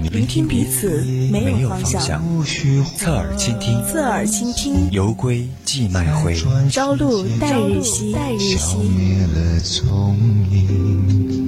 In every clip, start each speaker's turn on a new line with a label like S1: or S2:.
S1: 聆听彼此没有方向。
S2: 侧耳倾听，
S1: 侧耳倾听，
S2: 犹归寄麦回，
S1: 朝露待日晞，待日晞。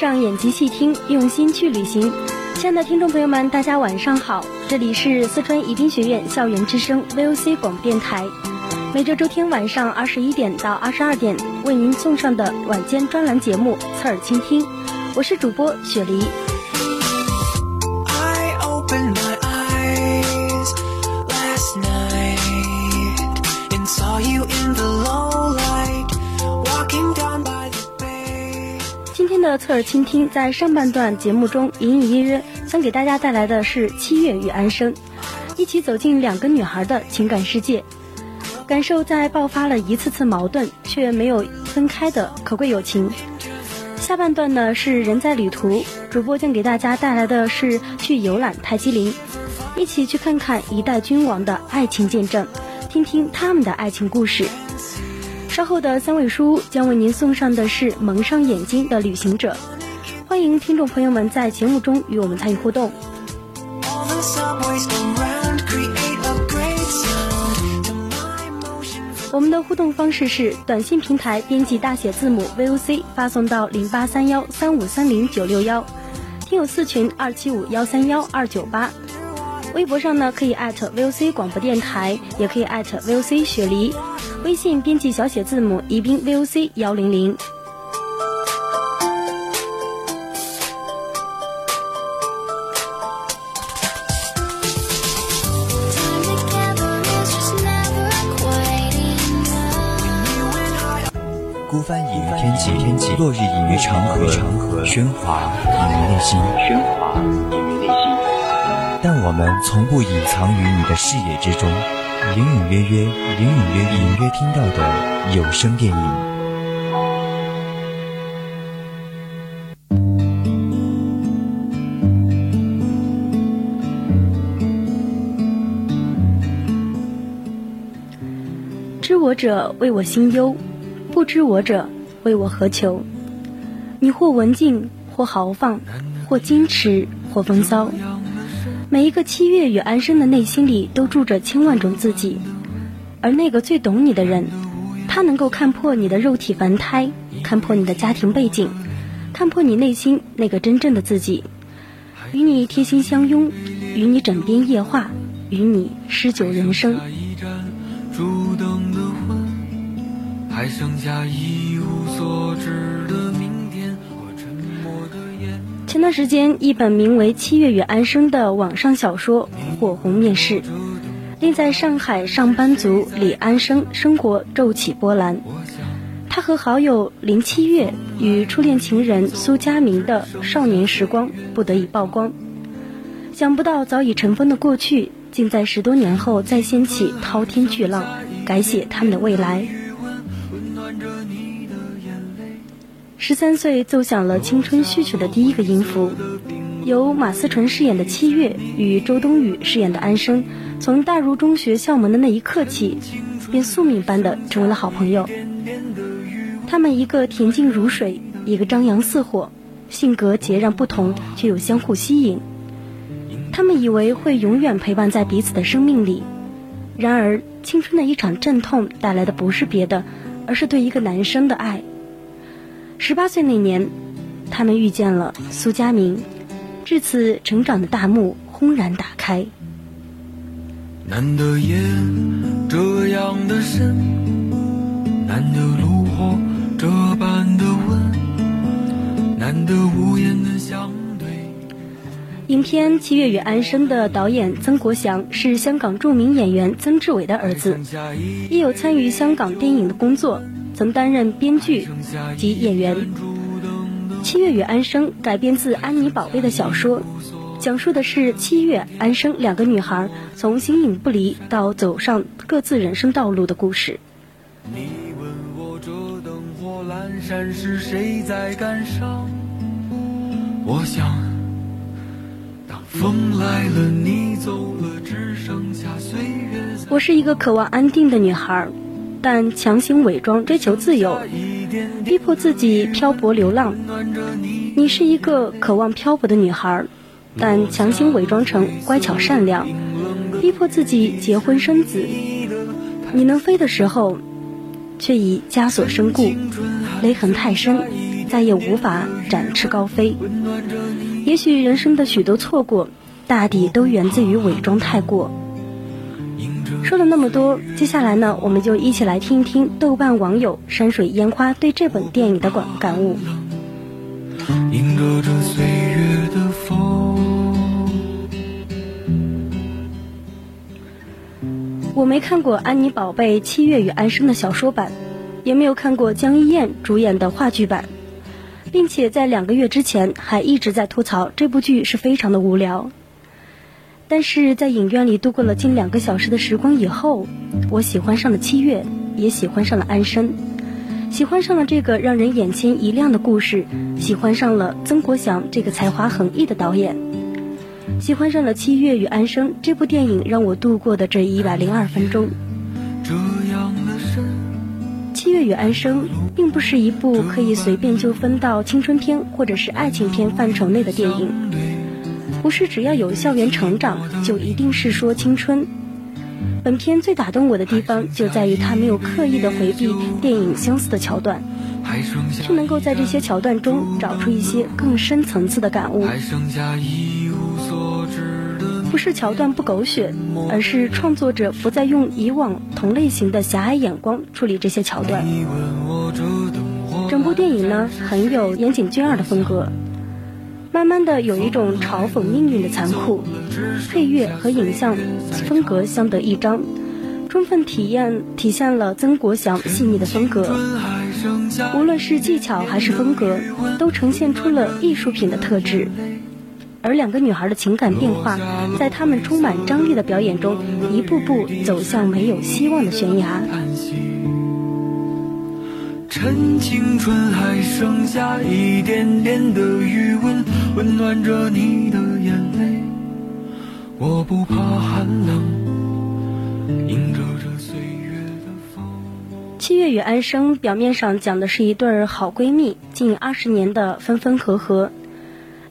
S3: 上眼睛细听，用心去旅行。亲爱的听众朋友们，大家晚上好，这里是四川宜宾学院校园之声 VOC 广播电台，每周周天晚上二十一点到二十二点为您送上的晚间专栏节目《侧耳倾听》，我是主播雪梨。侧耳倾听，在上半段节目中隐隐约约将给大家带来的是七月与安生，一起走进两个女孩的情感世界，感受在爆发了一次次矛盾却没有分开的可贵友情。下半段呢是人在旅途，主播将给大家带来的是去游览泰姬陵，一起去看看一代君王的爱情见证，听听他们的爱情故事。稍后的三位书将为您送上的是蒙上眼睛的旅行者，欢迎听众朋友们在节目中与我们参与互动。我们的互动方式是短信平台编辑大写字母 VOC 发送到零八三幺三五三零九六幺，听友四群二七五幺三幺二九八。微博上呢可以艾特 VOC 广播电台，也可以艾特 VOC 雪梨。微信编辑小写字母宜宾 VOC 幺零零。
S2: 孤帆隐于天际，天际；落日隐于长河，长河；喧哗隐于内心，喧哗。我们从不隐藏于你的视野之中。隐隐约约，隐隐约隐约听到的有声电影。
S3: 知我者为我心忧，不知我者为我何求？你或文静，或豪放，或矜持，或风骚。每一个七月与安生的内心里都住着千万种自己，而那个最懂你的人，他能够看破你的肉体凡胎，看破你的家庭背景，看破你内心那个真正的自己，与你贴心相拥，与你枕边夜话，与你诗酒人生。还剩下一无所知的前段时间，一本名为《七月与安生》的网上小说火红面世，令在上海上班族李安生生活骤起波澜。他和好友林七月与初恋情人苏佳明的少年时光不得已曝光。想不到早已尘封的过去，竟在十多年后再掀起滔天巨浪，改写他们的未来。十三岁奏响了青春序曲的第一个音符，由马思纯饰演的七月与周冬雨饰演的安生，从踏入中学校门的那一刻起，便宿命般的成为了好朋友。他们一个恬静如水，一个张扬似火，性格截然不同，却又相互吸引。他们以为会永远陪伴在彼此的生命里，然而青春的一场阵痛带来的不是别的，而是对一个男生的爱。十八岁那年，他们遇见了苏佳明，至此成长的大幕轰然打开。难得夜这样的深，难得炉火这般的温，难得无言的相对。影片《七月与安生》的导演曾国祥是香港著名演员曾志伟的儿子，也有参与香港电影的工作，曾担任编剧及演员。《七月与安生》改编自安妮宝贝的小说，讲述的是七月、安生两个女孩从形影不离到走上各自人生道路的故事。你问我这灯火阑珊是谁在感伤？我想。风来了，你走了，只剩下岁月。我是一个渴望安定的女孩，但强行伪装追求自由，逼迫自己漂泊流浪。你是一个渴望漂泊的女孩，但强行伪装成乖巧善良，逼迫自己结婚生子。你能飞的时候，却已枷锁身故，勒痕太深，再也无法展翅高飞。也许人生的许多错过，大抵都源自于伪装太过。说了那么多，接下来呢，我们就一起来听一听豆瓣网友山水烟花对这本电影的感感悟。迎着这岁月的风。我没看过安妮宝贝《七月与安生》的小说版，也没有看过江一燕主演的话剧版。并且在两个月之前还一直在吐槽这部剧是非常的无聊，但是在影院里度过了近两个小时的时光以后，我喜欢上了七月，也喜欢上了安生，喜欢上了这个让人眼前一亮的故事，喜欢上了曾国祥这个才华横溢的导演，喜欢上了七月与安生这部电影让我度过的这一百零二分钟。七月与安生并不是一部可以随便就分到青春片或者是爱情片范畴内的电影，不是只要有校园成长就一定是说青春。本片最打动我的地方就在于它没有刻意的回避电影相似的桥段，却能够在这些桥段中找出一些更深层次的感悟。不是桥段不狗血，而是创作者不再用以往同类型的狭隘眼光处理这些桥段。整部电影呢，很有岩井俊二的风格，慢慢的有一种嘲讽命运的残酷。配乐和影像风格相得益彰，充分体验体现了曾国祥细腻的风格。无论是技巧还是风格，都呈现出了艺术品的特质。而两个女孩的情感变化，在她们充满张力的表演中，一步步走向没有希望的悬崖。趁青春还剩下一点点的余温，温暖着你的眼泪。我不怕寒冷，迎着这岁月的风。七月与安生表面上讲的是一对好闺蜜，近二十年的分分合合。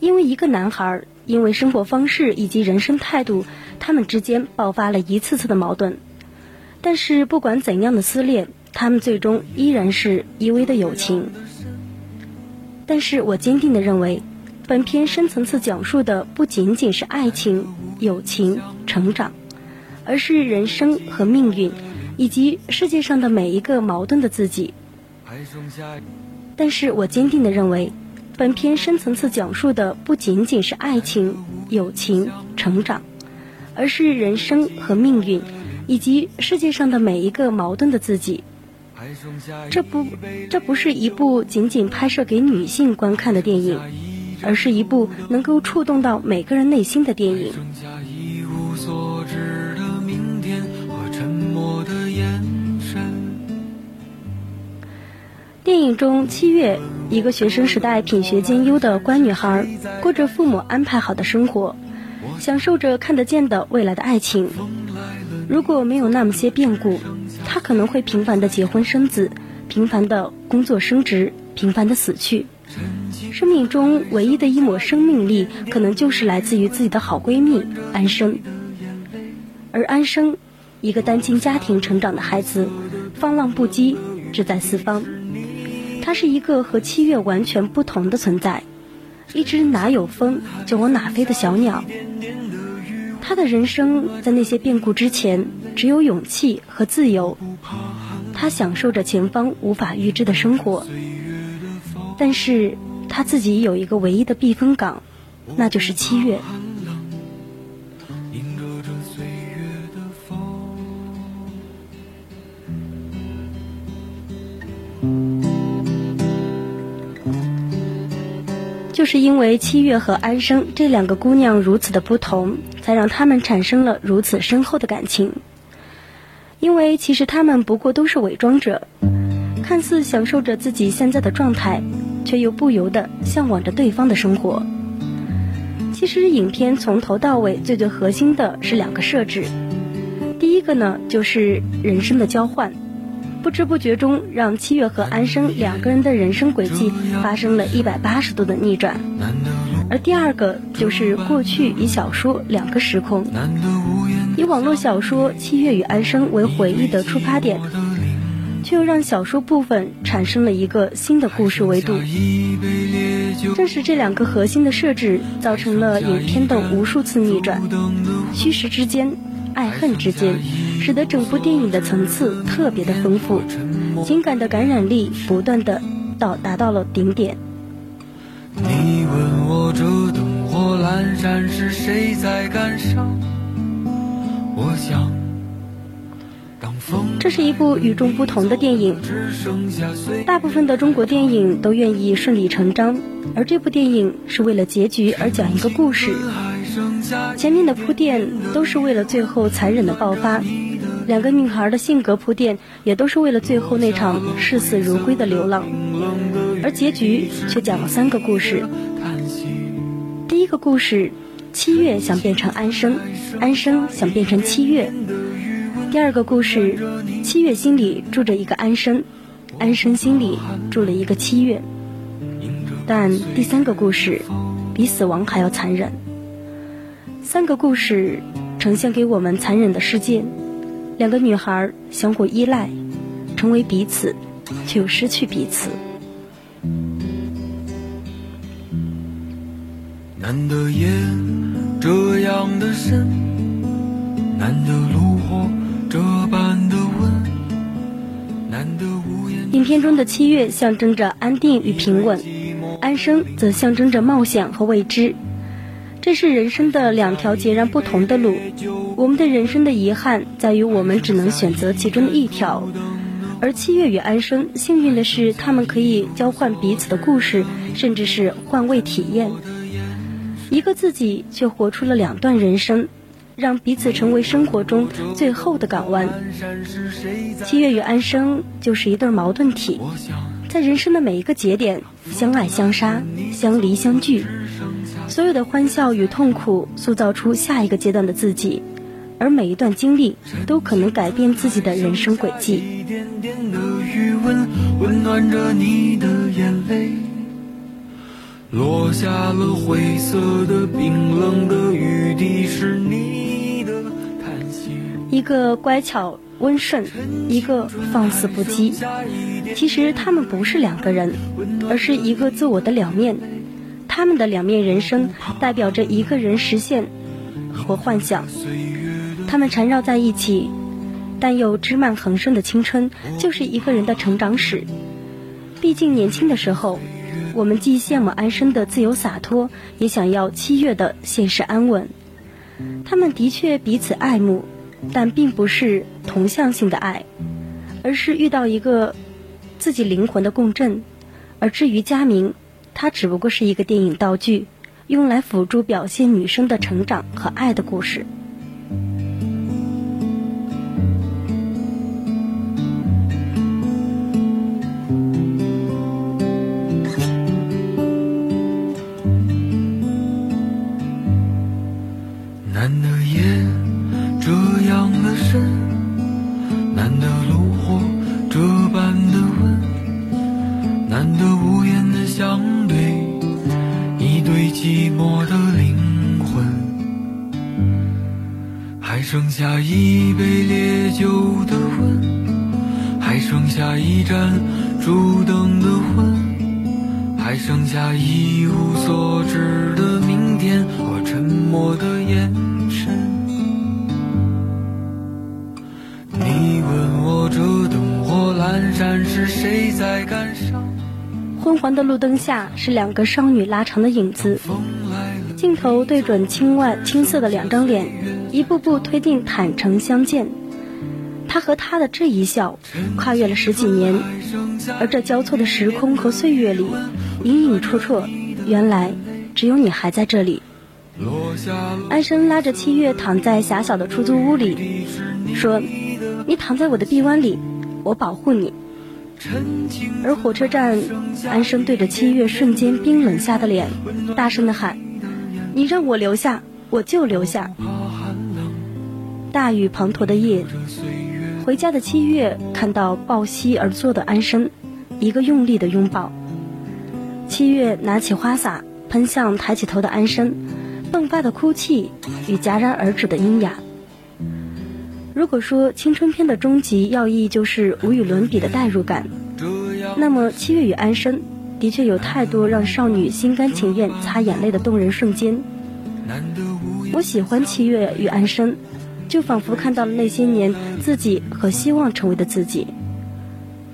S3: 因为一个男孩，因为生活方式以及人生态度，他们之间爆发了一次次的矛盾。但是不管怎样的撕裂，他们最终依然是依偎的友情。但是我坚定的认为，本片深层次讲述的不仅仅是爱情、友情、成长，而是人生和命运，以及世界上的每一个矛盾的自己。但是我坚定的认为。本片深层次讲述的不仅仅是爱情、友情、成长，而是人生和命运，以及世界上的每一个矛盾的自己。这不，这不是一部仅仅拍摄给女性观看的电影，而是一部能够触动到每个人内心的电影。电影中，七月。一个学生时代品学兼优的乖女孩，过着父母安排好的生活，享受着看得见的未来的爱情。如果没有那么些变故，她可能会平凡的结婚生子，平凡的工作升职，平凡的死去。生命中唯一的一抹生命力，可能就是来自于自己的好闺蜜安生。而安生，一个单亲家庭成长的孩子，放浪不羁，志在四方。他是一个和七月完全不同的存在，一只哪有风就往哪飞的小鸟。他的人生在那些变故之前，只有勇气和自由。他享受着前方无法预知的生活，但是他自己有一个唯一的避风港那就是七月就是因为七月和安生这两个姑娘如此的不同才让他们产生了如此深厚的感情。因为其实他们不过都是伪装者看似享受着自己现在的状态却又不由得向往着对方的生活。其实影片从头到尾最最核心的是两个设置，第一个呢就是人生的交换。不知不觉中，让七月和安生两个人的人生轨迹发生了一百八十度的逆转。而第二个就是过去与小说两个时空，以网络小说《七月与安生》为回忆的出发点，却又让小说部分产生了一个新的故事维度。正是这两个核心的设置，造成了影片的无数次逆转，虚实之间。爱恨之间，使得整部电影的层次特别的丰富，情感的感染力不断的到达到了顶点。你问我这灯火阑珊是谁在感伤？我想，这是一部与众不同的电影。大部分的中国电影都愿意顺理成章，而这部电影是为了结局而讲一个故事。前面的铺垫都是为了最后残忍的爆发，两个女孩的性格铺垫也都是为了最后那场视死如归的流浪，而结局却讲了三个故事。第一个故事，七月想变成安生，安生想变成七月；第二个故事，七月心里住着一个安生，安生心里住了一个七月。但第三个故事，比死亡还要残忍。三个故事呈现给我们残忍的世界：两个女孩相互依赖，成为彼此，却又失去彼此。难得夜这样的深，难得炉火，影片中的七月象征着安定与平稳，安生则象征着冒险和未知。这是人生的两条截然不同的路，我们的人生的遗憾在于我们只能选择其中的一条，而七月与安生幸运的是，他们可以交换彼此的故事，甚至是换位体验。一个自己却活出了两段人生，让彼此成为生活中最后的港湾。七月与安生就是一对矛盾体，在人生的每一个节点，相爱相杀，相离相聚。所有的欢笑与痛苦，塑造出下一个阶段的自己，而每一段经历都可能改变自己的人生轨迹。温暖着你的落下了灰色的冰冷的雨滴，是你的叹息。一个乖巧温顺，一个放肆不羁。其实他们不是两个人，而是一个自我的两面。他们的两面人生，代表着一个人实现和幻想。他们缠绕在一起，但又枝蔓横生的青春，就是一个人的成长史。毕竟年轻的时候，我们既羡慕安生的自由洒脱，也想要七月的现实安稳。他们的确彼此爱慕，但并不是同向性的爱，而是遇到一个自己灵魂的共振。而至于佳明。他只不过是一个电影道具，用来辅助表现女生的成长和爱的故事。剩下一盏烛灯的昏，还剩下一无所知的明天和沉默的眼神。你问我这灯火阑珊是谁在感伤？昏黄的路灯下是两个少女拉长的影子，镜头对准青外青涩的两张脸。一步步推进坦诚相见，他和他的这一笑，跨越了十几年，而这交错的时空和岁月里，隐隐绰绰，原来只有你还在这里。安生拉着七月躺在狭小的出租屋里，说：“你躺在我的臂弯里，我保护你。”而火车站，安生对着七月瞬间冰冷下的脸，大声的喊：“你让我留下，我就留下。”大雨滂沱的夜，回家的七月看到抱膝而坐的安生，一个用力的拥抱。七月拿起花洒喷向抬起头的安生，迸发的哭泣与戛然而止的喑哑。如果说青春片的终极要义就是无与伦比的代入感，那么七月与安生的确有太多让少女心甘情愿擦眼泪的动人瞬间。我喜欢七月与安生。就仿佛看到了那些年自己和希望成为的自己，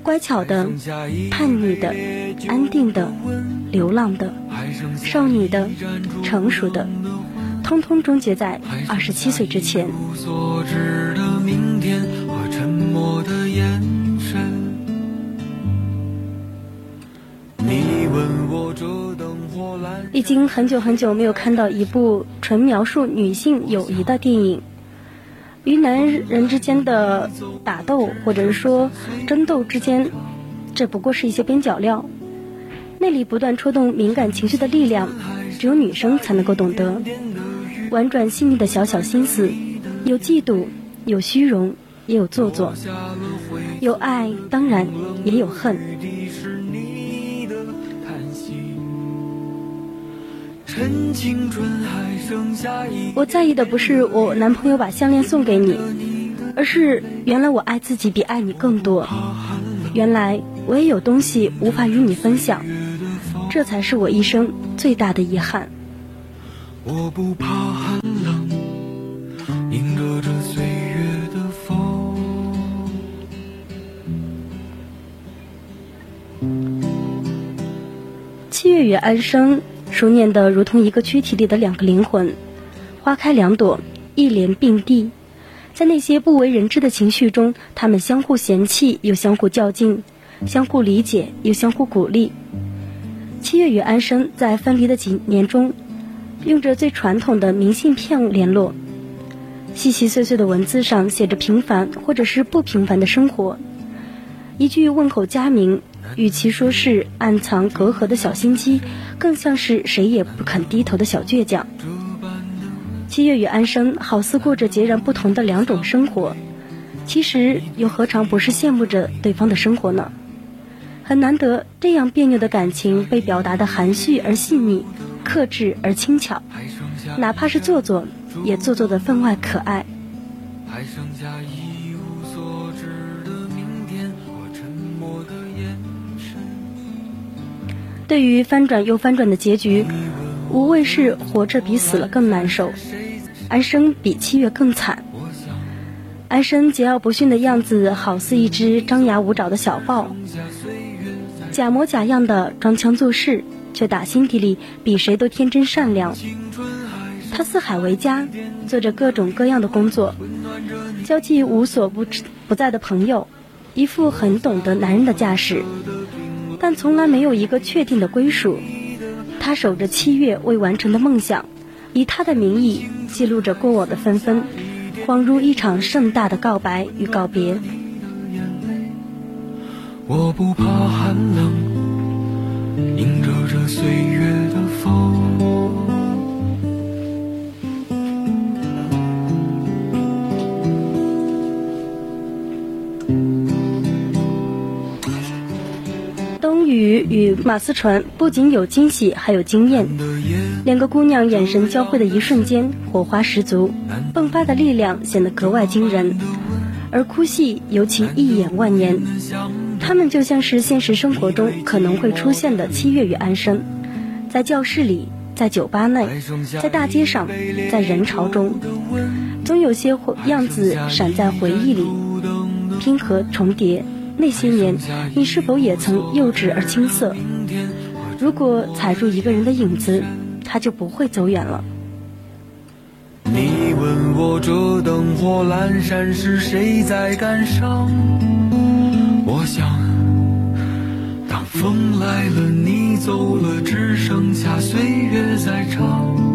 S3: 乖巧的、叛逆的、安定的、流浪的、少女的、成熟的，通通终结在二十七岁之前。已经很久很久没有看到一部纯描述女性友谊的电影。与男人之间的打斗，或者是说争斗之间，这不过是一些边角料。那里不断戳动敏感情绪的力量，只有女生才能够懂得。婉转细腻的小小心思，有嫉妒，有虚荣，也有做作，有爱，当然也有恨。我在意的不是我男朋友把项链送给你，而是原来我爱自己比爱你更多。原来我也有东西无法与你分享，这才是我一生最大的遗憾。我不怕寒冷，迎着这岁月的风。七月与安生。熟念的如同一个躯体里的两个灵魂，花开两朵，一莲并蒂，在那些不为人知的情绪中，他们相互嫌弃又相互较劲，相互理解又相互鼓励。七月与安生在分离的几年中，用着最传统的明信片联络，细细碎碎的文字上写着平凡或者是不平凡的生活，一句问候佳明。与其说是暗藏隔阂的小心机，更像是谁也不肯低头的小倔强。七月与安生好似过着截然不同的两种生活，其实又何尝不是羡慕着对方的生活呢？很难得这样别扭的感情被表达的含蓄而细腻，克制而轻巧，哪怕是做作，也做作的分外可爱。还剩下一对于翻转又翻转的结局，无畏是活着比死了更难受，安生比七月更惨。安生桀骜不驯的样子，好似一只张牙舞爪的小豹，假模假样的装腔作势，却打心底里比谁都天真善良。他四海为家，做着各种各样的工作，交际无所不不在的朋友，一副很懂得男人的架势。但从来没有一个确定的归属。他守着七月未完成的梦想，以他的名义记录着过往的纷纷，恍如一场盛大的告白与告别。我不怕寒冷，迎着这岁月的风。雨与马思纯不仅有惊喜，还有惊艳。两个姑娘眼神交汇的一瞬间，火花十足，迸发的力量显得格外惊人。而哭戏尤其一眼万年，他们就像是现实生活中可能会出现的七月与安生，在教室里，在酒吧内，在大街上，在人潮中，总有些样子闪在回忆里，拼合重叠。那些年，你是否也曾幼稚而青涩？如果踩住一个人的影子，他就不会走远了。你问我。
S4: 这灯火阑珊时，谁在感伤？我想，当风来了，你走了，只剩下岁月在唱。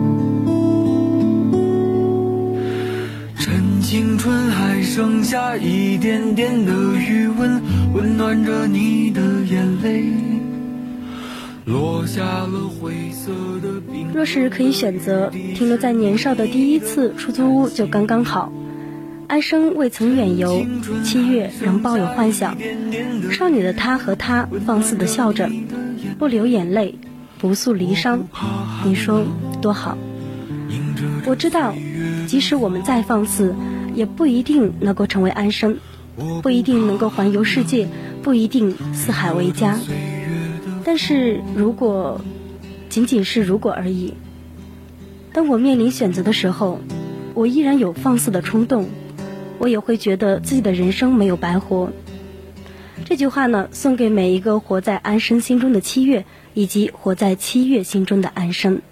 S4: 青春还剩下一点点的余温，温暖着你的眼泪。落下了灰色的冰。
S3: 若是可以选择，停留在年少的第一次出租屋就刚刚好。安生未曾远游，七月仍抱有幻想。少女的她和他放肆的笑着，不流眼泪，不诉离殇。你说多好？我知道，即使我们再放肆，也不一定能够成为安生，不一定能够环游世界，不一定四海为家。但是如果仅仅是如果而已，当我面临选择的时候，我依然有放肆的冲动。我也会觉得自己的人生没有白活。这句话呢，送给每一个活在安生心中的七月，以及活在七月心中的安生。